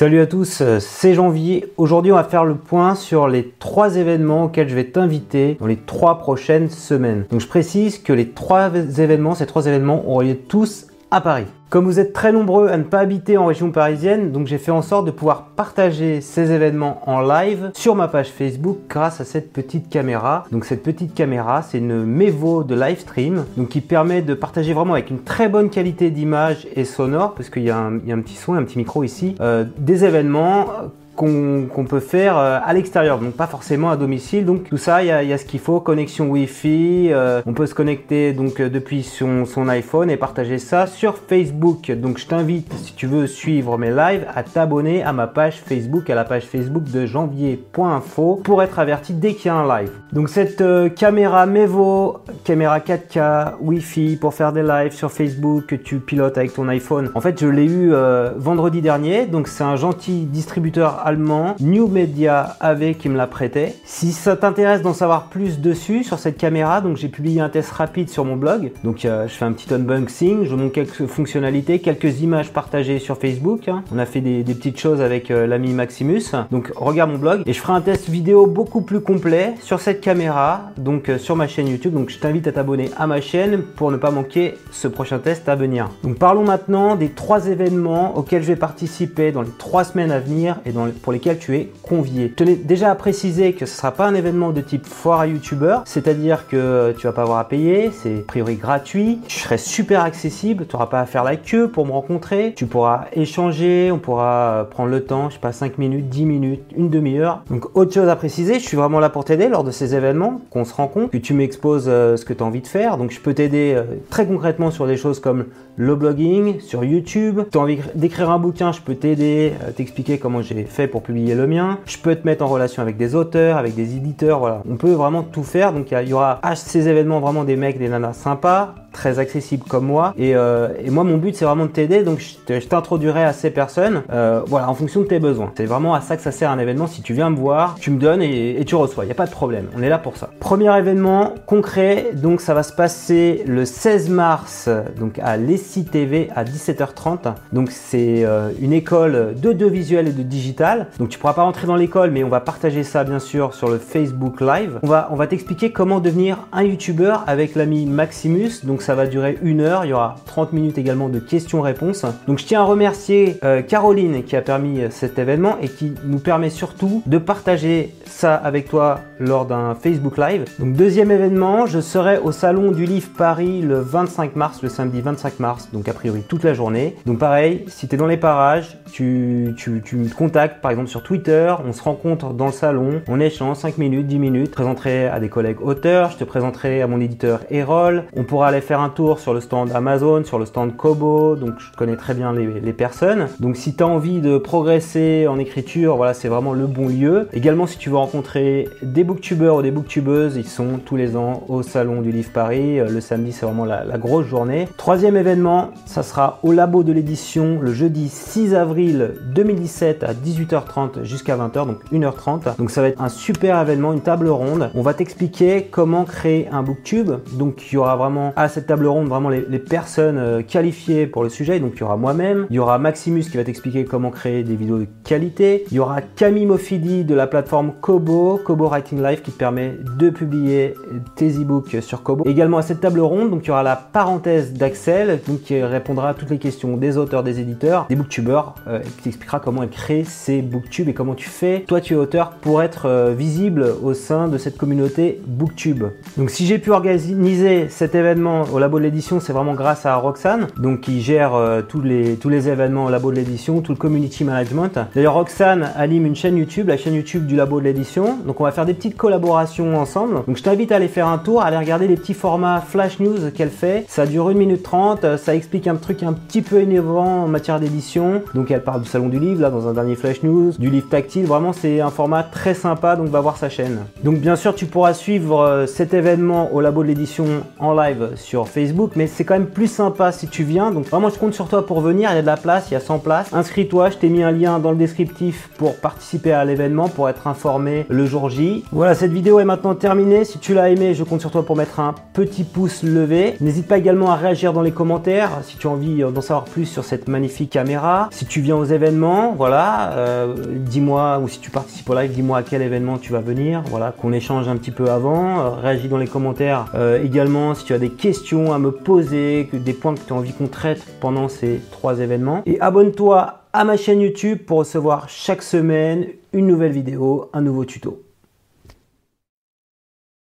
Salut à tous, euh, c'est Janvier. Aujourd'hui, on va faire le point sur les trois événements auxquels je vais t'inviter dans les trois prochaines semaines. Donc, je précise que les trois événements, ces trois événements auront lieu tous à Paris. Comme vous êtes très nombreux à ne pas habiter en région parisienne, donc j'ai fait en sorte de pouvoir partager ces événements en live sur ma page Facebook grâce à cette petite caméra. Donc cette petite caméra, c'est une Mevo de live stream, donc qui permet de partager vraiment avec une très bonne qualité d'image et sonore, parce qu'il y, a un petit son, un petit micro ici, euh, des événements qu'on peut faire euh, à l'extérieur, donc pas forcément à domicile. Donc tout ça, il y a, ce qu'il faut, connexion Wi-Fi, euh, on peut se connecter donc euh, depuis son, iPhone et partager ça sur Facebook. Donc je t'invite, si tu veux suivre mes lives, à t'abonner à ma page Facebook, à la page Facebook de janvier.info pour être averti dès qu'il y a un live. Donc cette caméra Mevo, caméra 4K, Wi-Fi pour faire des lives sur Facebook que tu pilotes avec ton iPhone. En fait, je l'ai eu vendredi dernier, donc c'est un gentil distributeur New Media AV qui me l'a prêté. Si ça t'intéresse d'en savoir plus dessus sur cette caméra, donc j'ai publié un test rapide sur mon blog. Donc euh, je fais un petit unboxing, je montre quelques fonctionnalités, quelques images partagées sur Facebook. Hein. On a fait des, petites choses avec euh, l'ami Maximus. Donc regarde mon blog et je ferai un test vidéo beaucoup plus complet sur cette caméra, donc euh, sur ma chaîne YouTube. Donc je t'invite à t'abonner à ma chaîne pour ne pas manquer ce prochain test à venir. Donc parlons maintenant des trois événements auxquels je vais participer dans les trois semaines à venir et dans pour lesquels tu es convié. Je tenais déjà à préciser que ce ne sera pas un événement de type foire à youtubeur, c'est-à-dire que tu vas pas avoir à payer, c'est a priori gratuit, je serai super accessible, tu n'auras pas à faire la queue pour me rencontrer, tu pourras échanger, on pourra prendre le temps, je sais pas 5 minutes, 10 minutes, une demi-heure. Donc autre chose à préciser, je suis vraiment là pour t'aider lors de ces événements, qu'on se rencontre, que tu m'exposes euh, ce que tu as envie de faire. Donc je peux t'aider euh, très concrètement sur des choses comme le blogging, sur YouTube. Tu as envie d'écrire un bouquin, je peux t'aider, euh, t'expliquer comment j'ai fait pour publier le mien. Je peux te mettre en relation avec des auteurs, avec des éditeurs, voilà. On peut vraiment tout faire. Donc il y, aura à ces événements vraiment des mecs, des nanas sympas, très accessibles comme moi. Et, euh, moi, mon but, c'est vraiment de t'aider. Donc je t'introduirai à ces personnes, euh, voilà, en fonction de tes besoins. C'est vraiment à ça que ça sert un événement. Si tu viens me voir, tu me donnes et, tu reçois. Il n'y a pas de problème. On est là pour ça. Premier événement concret. Donc ça va se passer le 16 mars, donc à l'ESSI TV à 17h30. Donc c'est euh, une école d'audiovisuel et de digital. Donc tu pourras pas rentrer dans l'école, mais on va partager ça bien sûr sur le Facebook Live. On va, on va t'expliquer comment devenir un YouTuber avec l'ami Maximus. Donc ça va durer une heure. Il y aura 30 minutes également de questions-réponses. Donc je tiens à remercier euh, Caroline qui a permis euh, cet événement et qui nous permet surtout de partager ça avec toi lors d'un Facebook Live. Donc deuxième événement, je serai au salon du livre Paris le 25 mars, le samedi 25 mars, donc a priori toute la journée. Donc pareil, si tu es dans les parages, tu, tu, me contactes par exemple sur Twitter, on se rencontre dans le salon, on échange 5 minutes, 10 minutes, je présenterai à des collègues auteurs, je te présenterai à mon éditeur Erol, on pourra aller faire un tour sur le stand Amazon, sur le stand Kobo, donc je connais très bien les, personnes. Donc si tu as envie de progresser en écriture, voilà, c'est vraiment le bon lieu. Également si tu veux rencontrer des booktubeurs ou des booktubeuses, ils sont tous les ans au salon du livre Paris. Euh, le samedi, c'est vraiment la, la grosse journée. Troisième événement, ça sera au labo de l'édition le jeudi 6 avril 2017 à 18h30 jusqu'à 20h, donc 1h30. Donc ça va être un super événement, une table ronde. On va t'expliquer comment créer un booktube. Donc il y aura vraiment à cette table ronde vraiment les, personnes euh, qualifiées pour le sujet. Donc il y aura moi-même, il y aura Maximus qui va t'expliquer comment créer des vidéos de qualité. Il y aura Camille Mofidi de la plateforme Kobo, Kobo Writing Live qui te permet de publier tes e-books sur Kobo. Également à cette table ronde, donc il y aura la parenthèse d'Axel donc qui répondra à toutes les questions des auteurs, des éditeurs, des booktubeurs, euh, qui t'expliquera comment elle crée ces booktubes et comment tu fais, toi tu es auteur, pour être euh, visible au sein de cette communauté booktube. Donc si j'ai pu organiser cet événement au labo de l'édition, c'est vraiment grâce à Roxane, donc qui gère euh, tous, les, tous les événements au labo de l'édition, tout le community management. D'ailleurs Roxane anime une chaîne YouTube, la chaîne YouTube du labo de l'édition. Donc on va faire des petites collaborations ensemble. Donc je t'invite à aller faire un tour, à aller regarder les petits formats flash news qu'elle fait. Ça dure 1 minute 30, ça explique un truc un petit peu innovant en matière d'édition. Donc elle parle du salon du livre là dans un dernier flash news, du livre tactile. Vraiment c'est un format très sympa, donc va voir sa chaîne. Donc bien sûr tu pourras suivre euh, cet événement au labo de l'édition en live sur Facebook, mais c'est quand même plus sympa si tu viens. Donc vraiment, je compte sur toi pour venir. Il y a de la place, il y a 100 places. Inscris-toi, je t'ai mis un lien dans le descriptif pour participer à l'événement, pour être informé le jour J. Voilà, cette vidéo est maintenant terminée. Si tu l'as aimé, je compte sur toi pour mettre un petit pouce levé. N'hésite pas également à réagir dans les commentaires si tu as envie d'en savoir plus sur cette magnifique caméra. Si tu viens aux événements, voilà, euh, dis-moi, ou si tu participes au live, dis-moi à quel événement tu vas venir. Voilà, qu'on échange un petit peu avant. Euh, réagis dans les commentaires euh, également si tu as des à me poser, que des points que tu as envie qu'on traite pendant ces trois événements. Et abonne-toi à ma chaîne YouTube pour recevoir chaque semaine une nouvelle vidéo, un nouveau tuto.